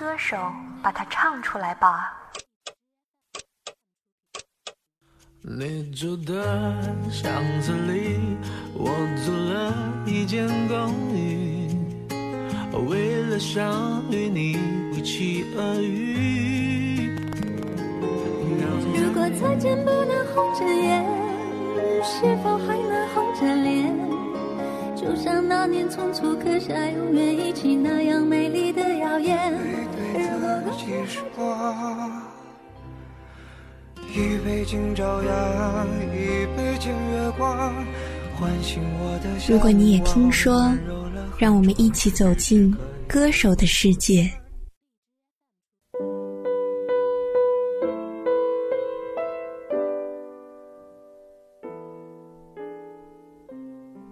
歌手把它唱出来吧。你住的巷子里，我租了一间公寓，为了想与你不期而遇。如果再见不能红着眼，是否还能红着脸？就像那年匆促刻下永远一起那样美丽的谣言。自己说，一杯敬朝阳，一杯敬月光，唤醒我的如果你也听说，让我们一起走进歌手的世界。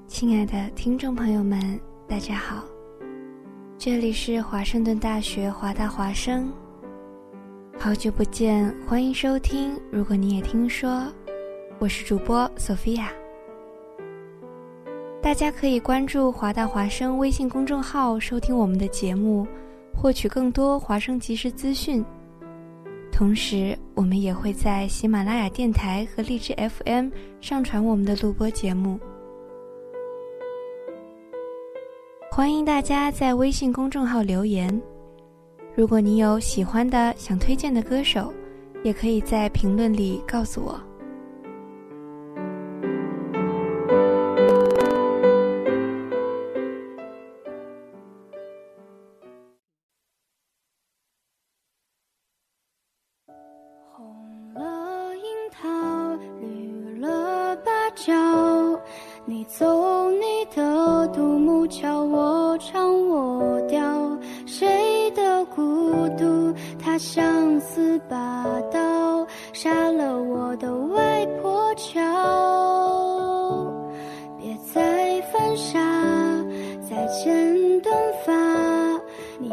亲爱的听众朋友们，大家好，这里是华盛顿大学华大华生。好久不见，欢迎收听。如果你也听说，我是主播索菲亚。大家可以关注华大华生微信公众号，收听我们的节目，获取更多华生即时资讯。同时，我们也会在喜马拉雅电台和荔枝 FM 上传我们的录播节目。欢迎大家在微信公众号留言。如果你有喜欢的、想推荐的歌手，也可以在评论里告诉我。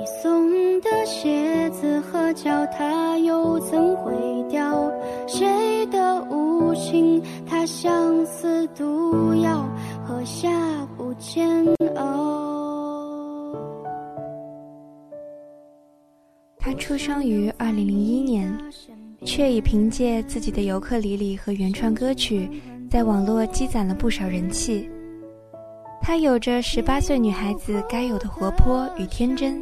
你送的鞋子和脚踏又怎会掉？谁的无情？它相思毒药，喝下不煎熬。他出生于二零零一年，却已凭借自己的尤克里里和原创歌曲，在网络积攒了不少人气。他有着十八岁女孩子该有的活泼与天真，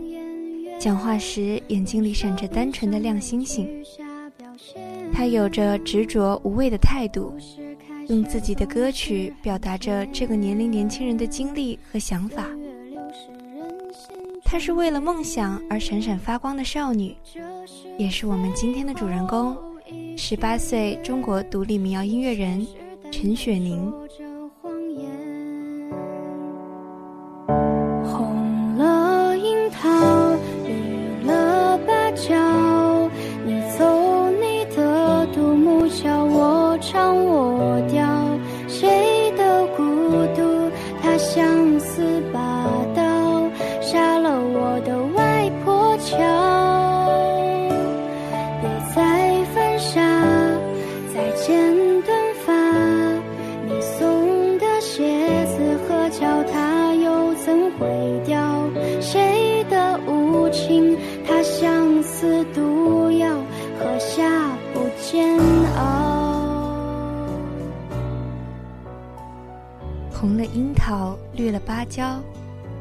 讲话时眼睛里闪着单纯的亮星星。他有着执着无畏的态度，用自己的歌曲表达着这个年龄年轻人的经历和想法。她是为了梦想而闪闪发光的少女，也是我们今天的主人公，十八岁中国独立民谣音乐人陈雪凝。我的外婆桥别再犯傻再剪短发你送的鞋子合脚它又怎会掉谁的无情它像似毒药喝下不煎熬？红了樱桃绿了芭蕉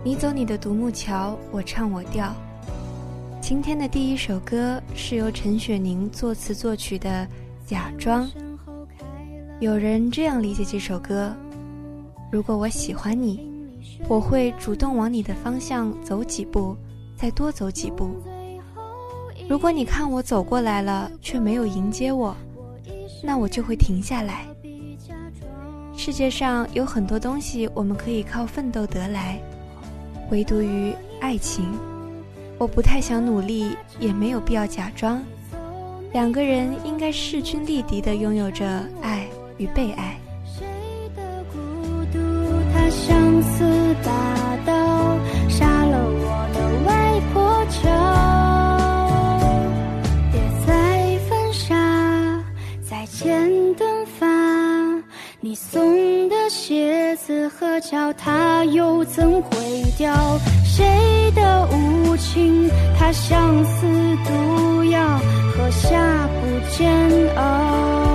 你走你的独木桥，我唱我调。今天的第一首歌是由陈雪凝作词作曲的《假装》。有人这样理解这首歌：如果我喜欢你，我会主动往你的方向走几步，再多走几步。如果你看我走过来了，却没有迎接我，那我就会停下来。世界上有很多东西我们可以靠奋斗得来，唯独于爱情。我不太想努力，也没有必要假装。两个人应该势均力敌的拥有着爱与被爱。谁的孤独？它像似大子和脚踏又怎会掉？谁的无情？他相思毒药，喝下不煎熬。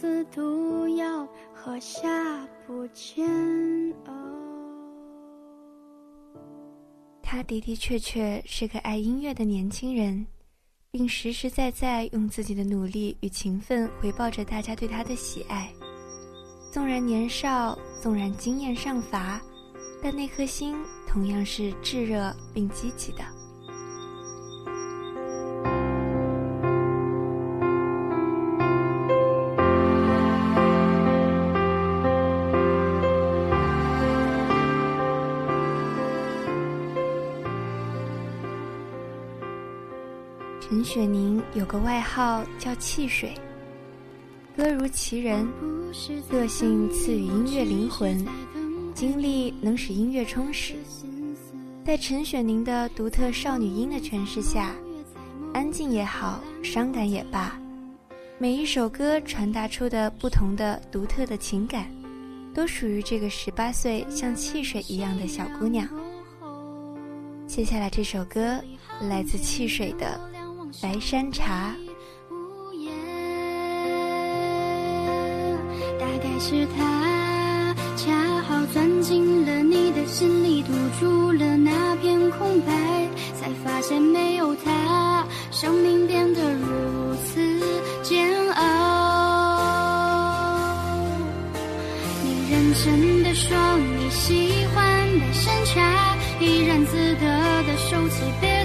似毒药，喝下不煎熬。他的的确确是个爱音乐的年轻人，并实实在在用自己的努力与勤奋回报着大家对他的喜爱。纵然年少，纵然经验尚乏，但那颗心同样是炙热并积极的。陈雪凝有个外号叫“汽水”，歌如其人，个性赐予音乐灵魂，经历能使音乐充实。在陈雪凝的独特少女音的诠释下，安静也好，伤感也罢，每一首歌传达出的不同的独特的情感，都属于这个十八岁像汽水一样的小姑娘。接下来这首歌来自汽水的《白山茶》。无言，大概是他恰好钻进了你的心里，堵住了那片空白，才发现没有他，生命变得如此煎熬。你认真的说你喜欢白山茶，怡然自得的收起别，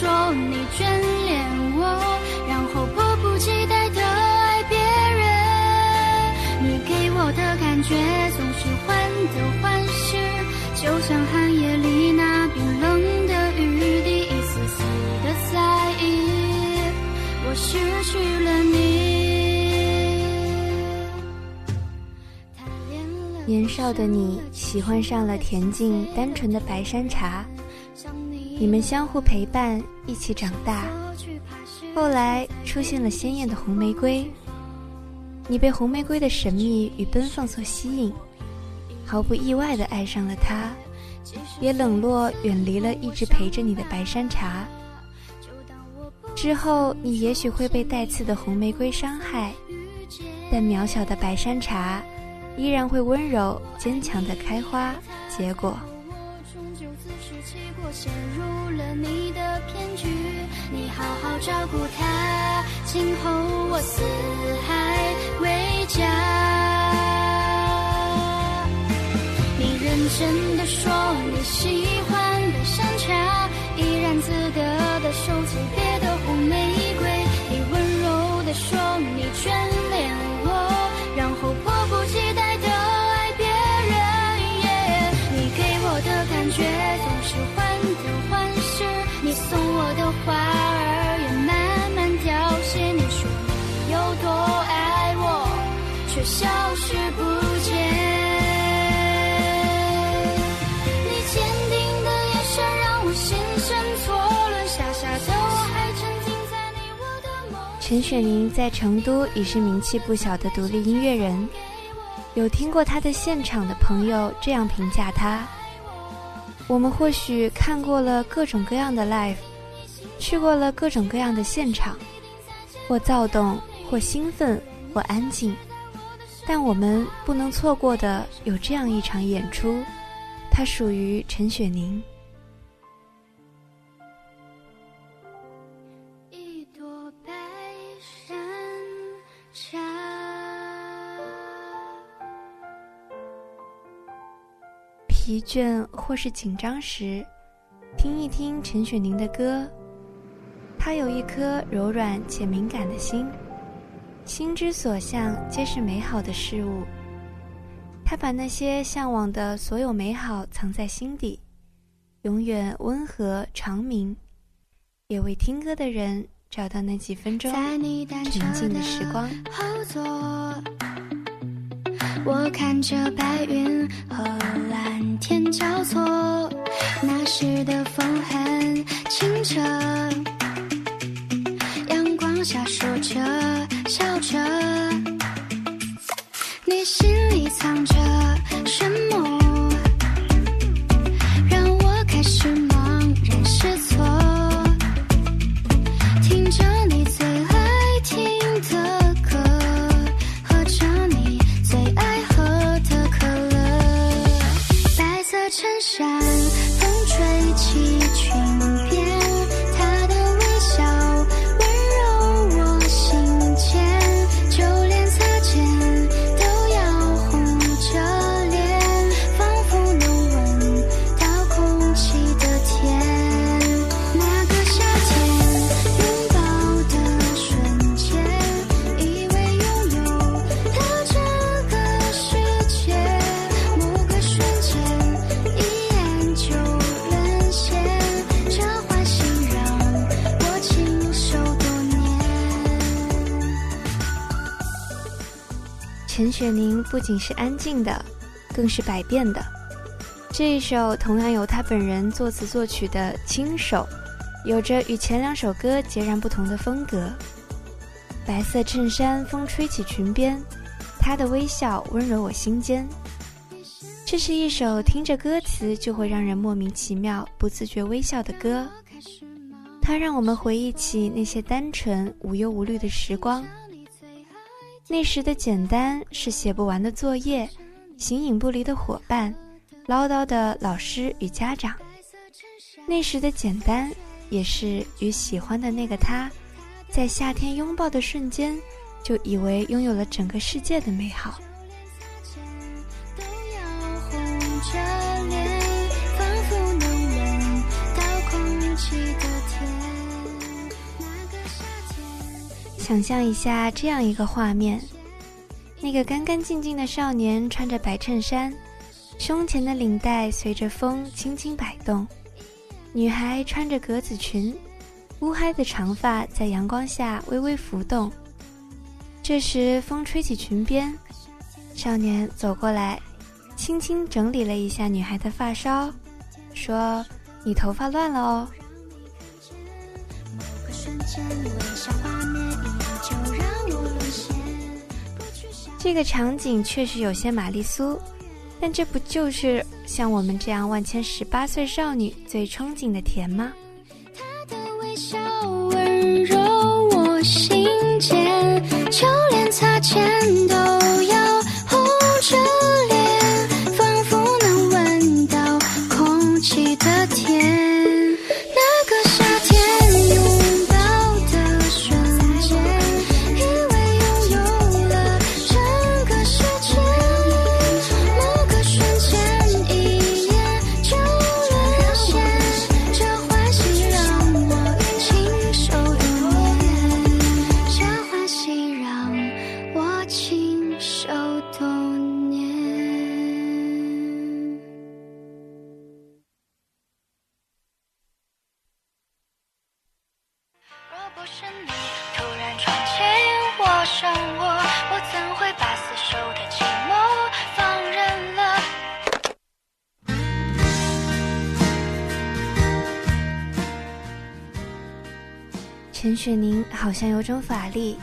说你眷恋我，然后迫不及待的爱别人。你给我的感觉总是患得患失，就像寒夜里那冰冷的雨滴，一丝丝的在意，我失去了你。他恋了年少的你喜欢上了恬静单纯的白山茶，你们相互陪伴，一起长大。后来出现了鲜艳的红玫瑰，你被红玫瑰的神秘与奔放所吸引，毫不意外地爱上了它，也冷落远离了一直陪着你的白山茶。之后，你也许会被带刺的红玫瑰伤害，但渺小的白山茶依然会温柔坚强地开花结果。陷入了你的骗局。你好好照顾她，今后我四海为家。你认真的说你喜欢的山茶，怡然自得的收起别的红玫瑰。你温柔的说你眷陈雪凝在成都已是名气不小的独立音乐人，有听过她的现场的朋友这样评价她：我们或许看过了各种各样的 live，去过了各种各样的现场，或躁动，或兴奋，或安静，但我们不能错过的有这样一场演出，它属于陈雪凝。疲倦或是紧张时，听一听陈雪凝的歌。她有一颗柔软且敏感的心，心之所向皆是美好的事物。她把那些向往的所有美好藏在心底，永远温和长明，也为听歌的人找到那几分钟在你单车沉静的时光。我看着白云和蓝天交错，那时的风很清澈，阳光下说着笑着，你心里藏着什么？陈雪凝不仅是安静的，更是百变的。这一首同样由她本人作词作曲的《亲手》，有着与前两首歌截然不同的风格。白色衬衫，风吹起裙边，她的微笑温柔我心间。这是一首听着歌词就会让人莫名其妙、不自觉微笑的歌。它让我们回忆起那些单纯、无忧无虑的时光。那时的简单是写不完的作业，形影不离的伙伴，唠叨的老师与家长。那时的简单，也是与喜欢的那个他，在夏天拥抱的瞬间，就以为拥有了整个世界的美好。都要红着想象一下这样一个画面：那个干干净净的少年穿着白衬衫，胸前的领带随着风轻轻摆动；女孩穿着格子裙，乌黑的长发在阳光下微微浮动。这时，风吹起裙边，少年走过来，轻轻整理了一下女孩的发梢，说：“你头发乱了哦。”某个瞬间，微笑画面这个场景确实有些玛丽苏，但这不就是像我们这样万千十八岁少女最憧憬的甜吗？她的微笑温柔你。突然闯进我生活我怎会把死守的寂寞放任了？陈雪凝好像有种法力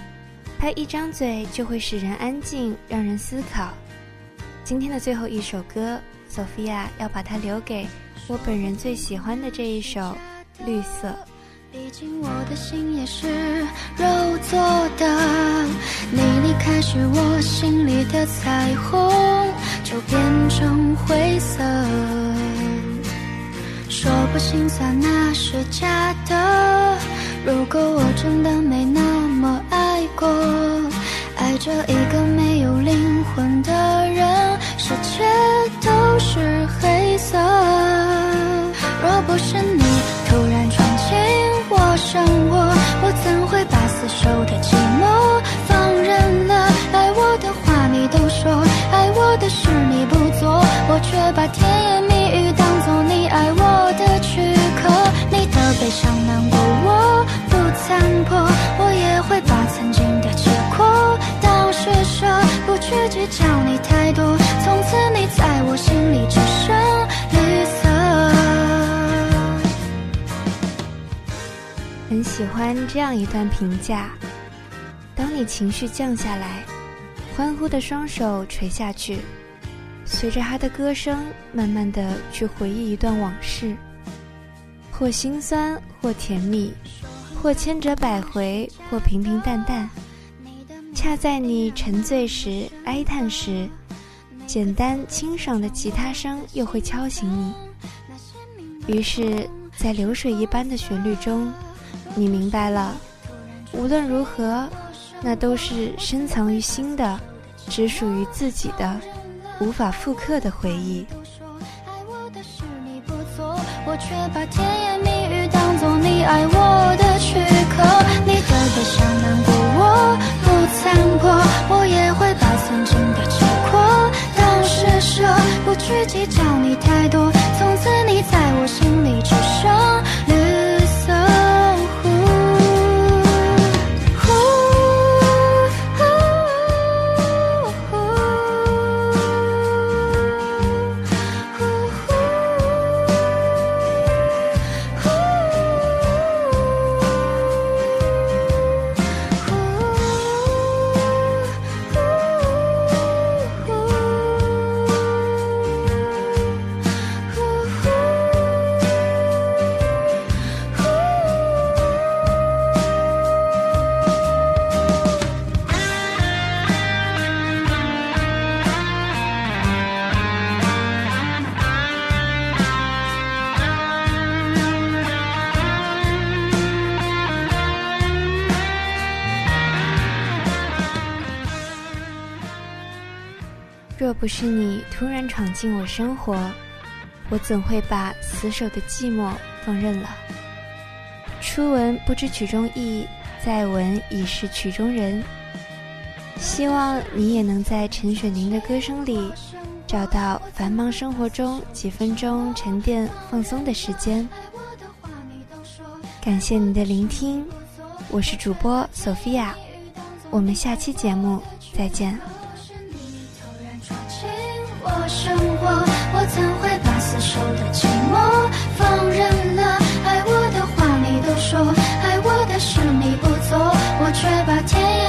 她一张嘴就会使人安静让人思考。今天的最后一首歌索菲亚要把它留给我本人最喜欢的这一首绿色。毕竟我的心也是肉做的，你离开时，我心里的彩虹就变成灰色。说不心酸那是假的，如果我真的没那么爱过，爱着一个没有灵魂的人，世界都是黑色。若不是你。我，我怎会把死守的寂寞放任了？爱我的话你都说，爱我的事你不做，我却把甜言蜜语当做你爱我的躯壳。你的悲伤难过我欢这样一段评价：当你情绪降下来，欢呼的双手垂下去，随着他的歌声，慢慢的去回忆一段往事，或心酸，或甜蜜，或千折百回，或平平淡淡。恰在你沉醉时、哀叹时，简单清爽的吉他声又会敲醒你。于是，在流水一般的旋律中。你明白了，无论如何，那都是深藏于心的，只属于自己的，无法复刻的回忆。我却把甜言蜜语当做你爱我的躯壳，你的悲伤难过我不参破，我也会把曾经的结果当施舍，不去计较你太多，从此你在我心里只剩。不是你突然闯进我生活，我怎会把死守的寂寞放任了？初闻不知曲中意，再闻已是曲中人。希望你也能在陈雪凝的歌声里，找到繁忙生活中几分钟沉淀放松的时间。感谢你的聆听，我是主播索菲亚，我们下期节目再见。生活，我怎会把死守的寂寞放任了？爱我的话你都说，爱我的事你不做，我却把天。